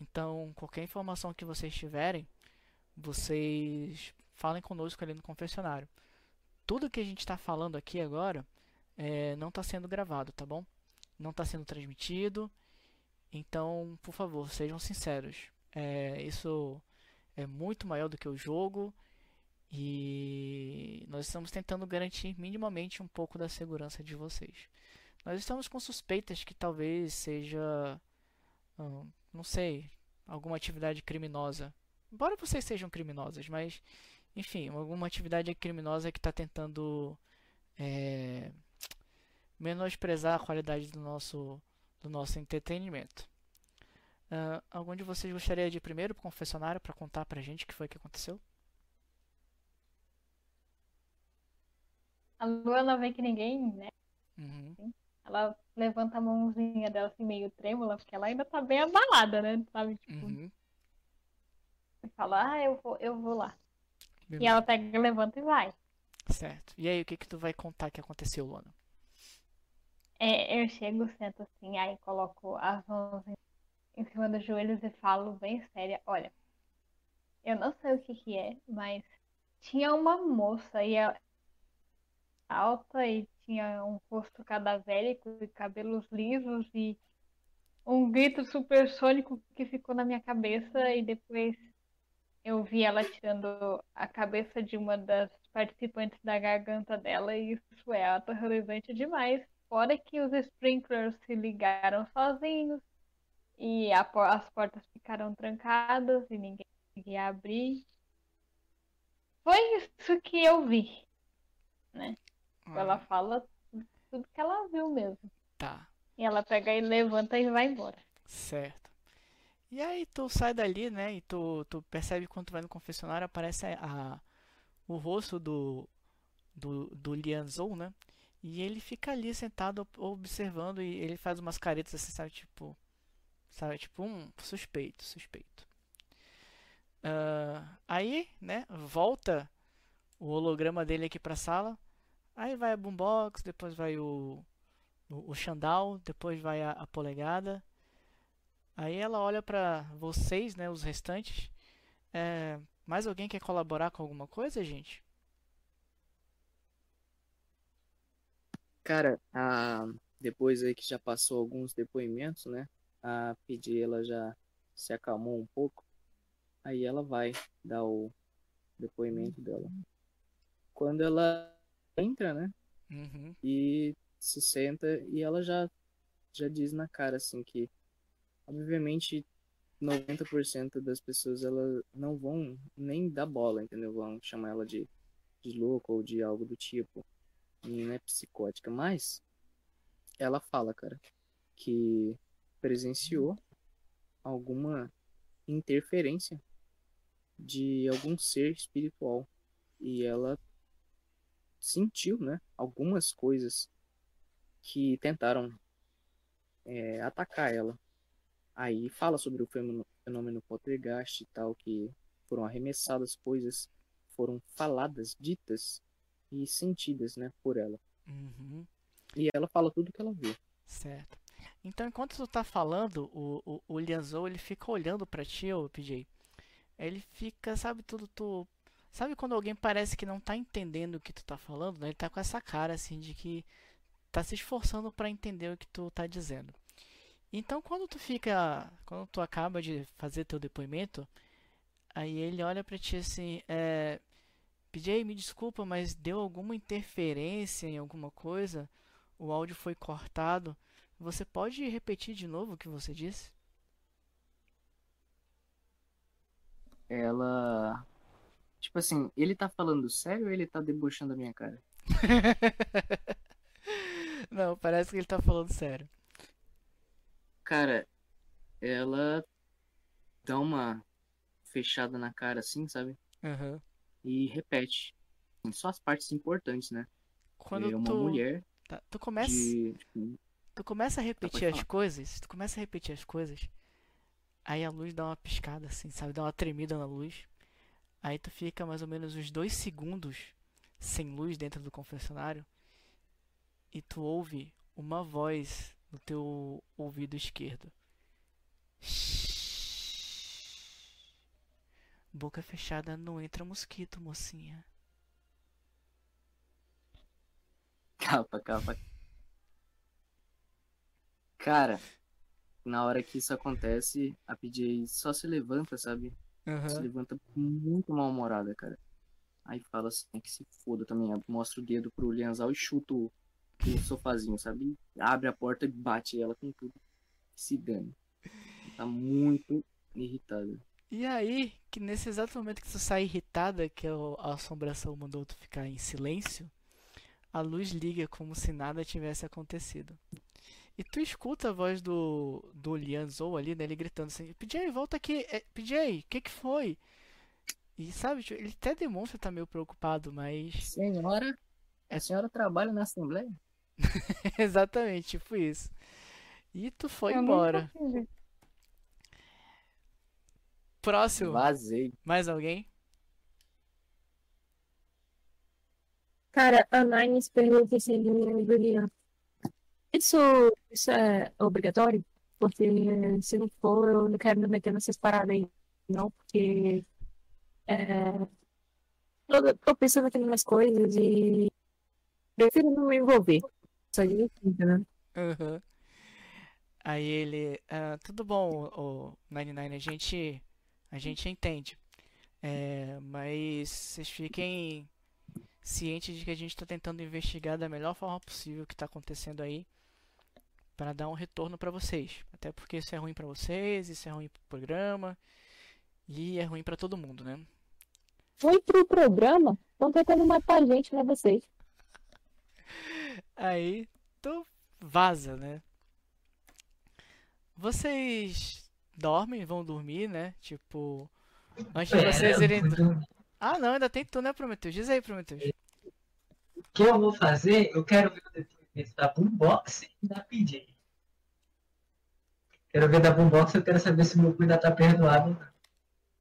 Então, qualquer informação que vocês tiverem, vocês falem conosco ali no confessionário. Tudo que a gente está falando aqui agora é, não está sendo gravado, tá bom? Não está sendo transmitido. Então, por favor, sejam sinceros. É, isso é muito maior do que o jogo e nós estamos tentando garantir minimamente um pouco da segurança de vocês. Nós estamos com suspeitas que talvez seja, não sei, alguma atividade criminosa. Embora vocês sejam criminosas, mas enfim, alguma atividade criminosa que está tentando é, menosprezar a qualidade do nosso, do nosso entretenimento. Uh, algum de vocês gostaria de ir primeiro para o confessionário para contar para a gente o que foi que aconteceu? A Luana vê que ninguém, né? Uhum. Ela levanta a mãozinha dela assim meio trêmula, porque ela ainda tá bem abalada, né? Sabe? Tipo, Uhum. e fala, ah, eu vou, eu vou lá. E ela pega, levanta e vai. Certo. E aí, o que que tu vai contar que aconteceu, Luana? É, eu chego, sento assim, aí coloco as mãos em, em cima dos joelhos e falo bem séria, olha, eu não sei o que que é, mas tinha uma moça e ela alta e tinha um rosto cadavérico e cabelos lisos e um grito supersônico que ficou na minha cabeça e depois eu vi ela tirando a cabeça de uma das participantes da garganta dela e isso é aterrorizante demais. Fora que os sprinklers se ligaram sozinhos e a as portas ficaram trancadas e ninguém conseguia abrir. Foi isso que eu vi. Ela fala tudo que ela viu mesmo. tá. E ela pega e levanta e vai embora. Certo. E aí tu sai dali, né? E tu, tu percebe quando tu vai no confessionário, aparece a, o rosto do, do, do Lianzou, né? E ele fica ali sentado ob- observando e ele faz umas caretas assim, sabe? Tipo, sabe? Tipo, um suspeito, suspeito. Ah, aí, né? Volta o holograma dele aqui pra sala. Aí vai a boombox, depois vai o, o, o Xandão, depois vai a, a polegada. Aí ela olha pra vocês, né, os restantes. É, mais alguém quer colaborar com alguma coisa, gente? Cara, depois aí que já passou alguns depoimentos, né? A pedir ela já se acalmou um pouco. Aí ela vai dar o depoimento dela. Quando ela entra, né? Uhum, E se senta e ela já já diz na cara assim que obviamente 90% das pessoas elas não vão nem dar bola, entendeu? Vão chamar ela de, de louca ou de algo do tipo. E não é psicótica, mas ela fala, cara, que presenciou alguma interferência de algum ser espiritual e ela sentiu, né, algumas coisas que tentaram é, atacar ela. Aí fala sobre o fenômeno, fenômeno poltergeist e tal, que foram arremessadas coisas, foram faladas, ditas e sentidas, né, por ela. uhum, E ela fala tudo que ela viu. certo. Então, enquanto tu tá falando, o, o, o Lianzou, ele fica olhando pra ti, ô PJ. Ele fica, sabe, tudo, tu... Sabe quando alguém parece que não tá entendendo o que tu tá falando, né? Ele tá com essa cara, assim, de que tá se esforçando pra entender o que tu tá dizendo. Então quando tu fica, quando tu acaba de fazer teu depoimento, aí ele olha pra ti assim, é, PJ, me desculpa, mas deu alguma interferência em alguma coisa? O áudio foi cortado. Você pode repetir de novo o que você disse? Ela. Tipo assim, ele tá falando sério ou ele tá debochando a minha cara? Não, parece que ele tá falando sério. Cara, ela dá uma fechada na cara assim, sabe? Aham. E repete. Só as partes importantes, né? Quando é uma tu, mulher tá, tu começa, de. tipo, tu começa a repetir pode as coisas, tu começa a repetir as coisas, aí a luz dá uma piscada assim, sabe? Dá uma tremida na luz. Aí tu fica mais ou menos uns dois segundos sem luz dentro do confessionário e tu ouve uma voz no teu ouvido esquerdo. Boca fechada não entra mosquito, mocinha. Capa, capa. Cara, na hora que isso acontece, a PJ só se levanta, sabe? Se Aham. levanta muito mal-humorada, cara. Aí fala assim, que se foda também. Mostra o dedo pro Lianzal e chuta o, o sofazinho, sabe? Abre a porta e bate ela com tudo. Se dane. Tá muito irritada. E aí, que nesse exato momento que tu sai irritada, que o- a assombração mandou tu ficar em silêncio, a luz liga como se nada tivesse acontecido. E tu escuta a voz do, do Lian Zou ali, né? Ele gritando assim, PJ, volta aqui, é, PJ, o que que foi? E sabe, tipo, ele até demonstra estar meio preocupado, mas Senhora, a senhora trabalha na Assembleia? exatamente, tipo isso. E tu foi Eu embora. Próximo, Vazei. mais alguém? Cara, a Nines pergunta assim do Julian. Isso, isso é obrigatório? Porque se não for, eu não quero me meter nessas paradas aí, não, porque é, eu tô pensando aqui umas coisas e prefiro não me envolver. Assim, entendeu? Aham. Aí ele, ah, tudo bom, o 99, a gente, a gente entende. É, mas vocês fiquem cientes de que a gente está tentando investigar da melhor forma possível o que está acontecendo aí para dar um retorno para vocês. Até porque isso é ruim para vocês, isso é ruim pro programa e é ruim para todo mundo, né? Fui pro programa, estão tentando matar a gente, né, vocês? Aí tu vaza, né? Vocês dormem, vão dormir, né? Tipo, antes de Pera, vocês irem. Ah, não, ainda tem tu, né, Prometheus? Diz aí, Prometheus. O que eu vou fazer? Eu quero ver o depoimento da Boombox e da PJ. Quero ver da Boombox, eu quero saber se meu cu ainda tá perdoado ou não.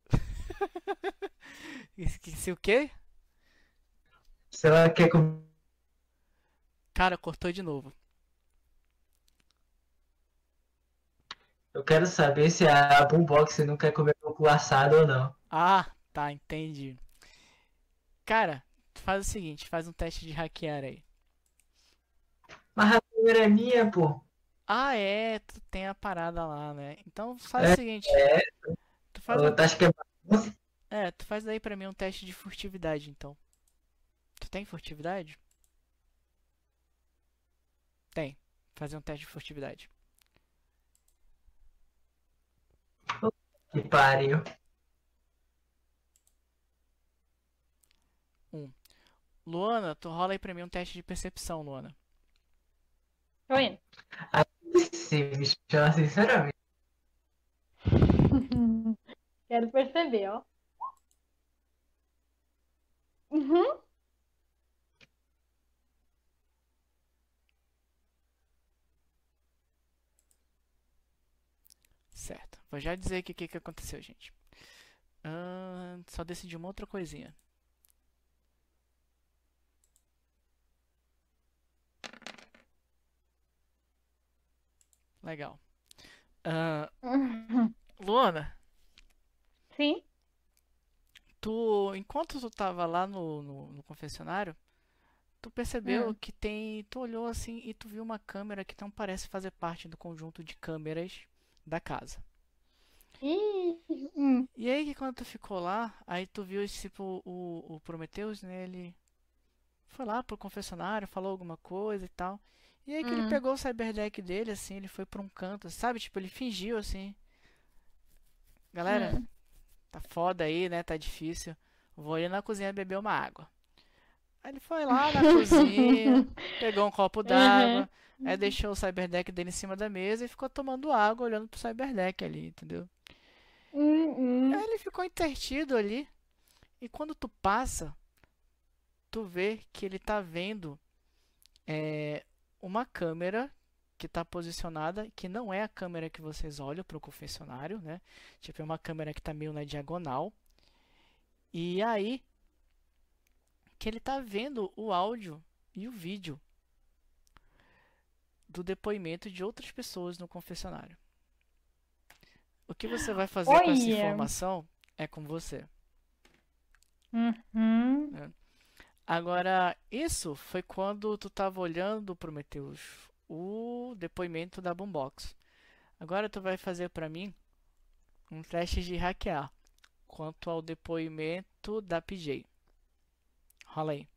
Esqueci o quê? Se ela quer com Cara, cortou de novo. Eu quero saber se a Boombox não quer comer meu cu assado ou não. Ah, tá, entendi. Cara, faz o seguinte, faz um teste de hackear aí. Mas a câmera é minha, pô. Ah, é, tu tem a parada lá, né? Então faz É, o seguinte. é. Tu faz um, Eu acho que é tu faz aí pra mim um teste de furtividade, então. Tu tem furtividade? Tem. Fazer um teste de furtividade. Que pariu. Luana, tu rola aí pra mim um teste de percepção, Luana. Tô indo. Esse bicho, sinceramente. Quero perceber, ó. Uhum. Certo. Vou já dizer aqui o que, que aconteceu, gente. Ahn, só decidi uma outra coisinha. Legal. Ahn, Luana, Sim. tu, enquanto tu tava lá no, no, no confessionário, tu percebeu Hum. que tem. Tu olhou assim e tu viu uma câmera que não parece fazer parte do conjunto de câmeras da casa. Hum. E aí que quando tu ficou lá, aí tu viu tipo o, o Prometheus, né? Ele foi lá pro confessionário, falou alguma coisa e tal. E aí que ele Hum. pegou o cyberdeck dele, assim, ele foi pra um canto, sabe? Tipo, ele fingiu assim. Galera, Hum. tá foda aí, né? Tá difícil. Vou ali na cozinha beber uma água. Aí ele foi lá na cozinha, pegou um copo d'água, aí deixou o cyberdeck dele em cima da mesa e ficou tomando água, olhando pro cyberdeck ali, entendeu? Hum, hum. Aí ele ficou intertido ali. E quando tu passa, tu vê que ele tá vendo é, uma câmera que tá posicionada, que não é a câmera que vocês olham pro confessionário, né? Tipo, é uma câmera que tá meio na diagonal. E aí que ele tá vendo o áudio e o vídeo do depoimento de outras pessoas no confessionário. O que você vai fazer com essa informação é com você. Uhum. Agora, isso foi quando tu tava olhando, Prometheus, o depoimento da Boombox. Agora tu vai fazer pra mim um teste de hackear quanto ao depoimento da PJ. Rola aí.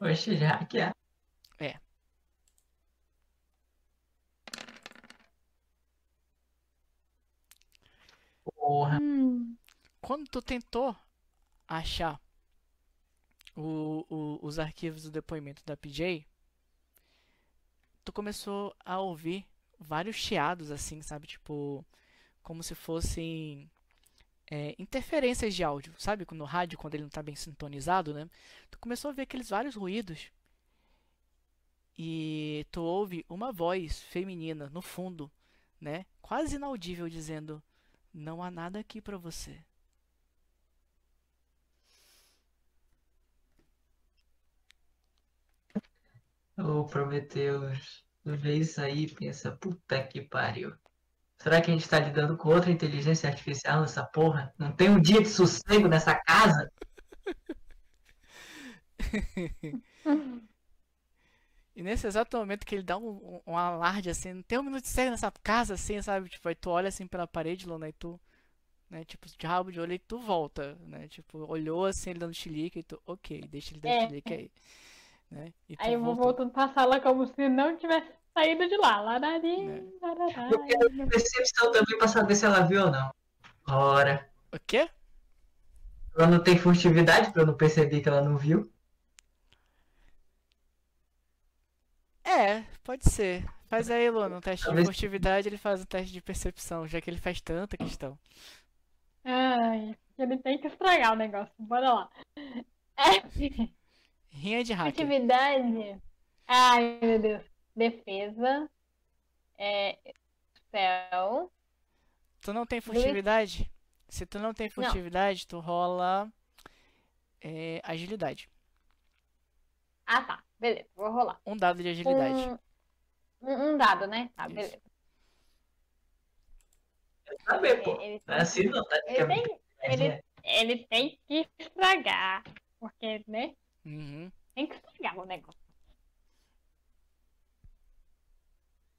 Oxe, já que é. É. Porra. Hum. Quando tu tentou achar o- o- os arquivos do depoimento da PJ, tu começou a ouvir vários chiados assim, sabe? Tipo, como se fossem é, interferências de áudio, sabe? No rádio, quando ele não tá bem sintonizado, né? Tu começou a ver aqueles vários ruídos. E tu ouve uma voz feminina no fundo, né? Quase inaudível dizendo: Não há nada aqui pra você. Ô, Prometheus, tu vê isso aí e pensa, puta que pariu. Será que a gente tá lidando com outra inteligência artificial nessa porra? Não tem um dia de sossego nessa casa? E nesse exato momento que ele dá um, um, um alarde assim, não tem um minuto de sério nessa casa assim, sabe? Tipo, aí tu olha assim pela parede, Luna, e tu, né, tipo, de rabo de olho e tu volta, né? Tipo, olhou assim, ele dando chilique e tu, ok, deixa ele dar É. chilique aí. Né? E Aí eu vou voltando pra sala como se não tivesse saído de lá. Larari, Né. larará. Eu quero percepção também pra saber se ela viu ou não. Ora, O quê? ela não tem furtividade pra eu não perceber que ela não viu. É, pode ser. Faz aí, Luna, um teste de Talvez- furtividade, ele faz um teste de percepção, já que ele faz tanta questão. Ai, ele tem que estragar o negócio. Bora lá. É. Rinha de hacker. Atividade. Ai, meu Deus. Defesa. É. Spell. Tu não tem Luiz? furtividade? Se tu não tem furtividade, tu rola é, agilidade. Ah, tá. Beleza, vou rolar. Um dado de agilidade. Um, um, dado, né? Tá, Isso. beleza. Quero saber, pô. Ele, Não é assim não, tá? ele, tem, ele, ele tem que estragar. Porque, né? Uhum. Tem que estragar o negócio.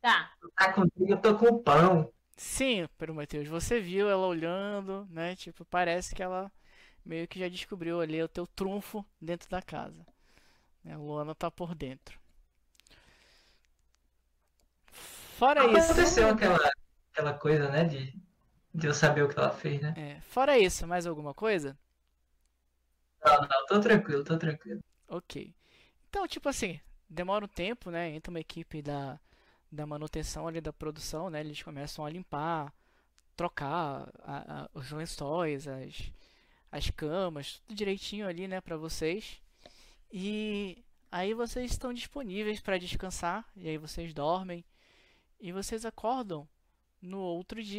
Tá. Tá contigo, eu tô com pão. Sim, Prometheus, você viu ela olhando, né? Tipo, parece que ela meio que já descobriu ali o teu trunfo dentro da casa. Né? A Luana tá por dentro. Fora isso, Aconteceu aquela, aquela coisa, né? De, de eu saber o que ela fez, né? é, fora isso, mais alguma coisa? Não, não, tô tranquilo, tô tranquilo. Ok. Então, tipo assim, demora um tempo, né? Entra uma equipe da, da manutenção ali da produção, né? Eles começam a limpar, trocar a- a- os lençóis, as, as camas, tudo direitinho ali, né, pra vocês. E aí vocês estão disponíveis para descansar, e aí vocês dormem, e vocês acordam no outro dia.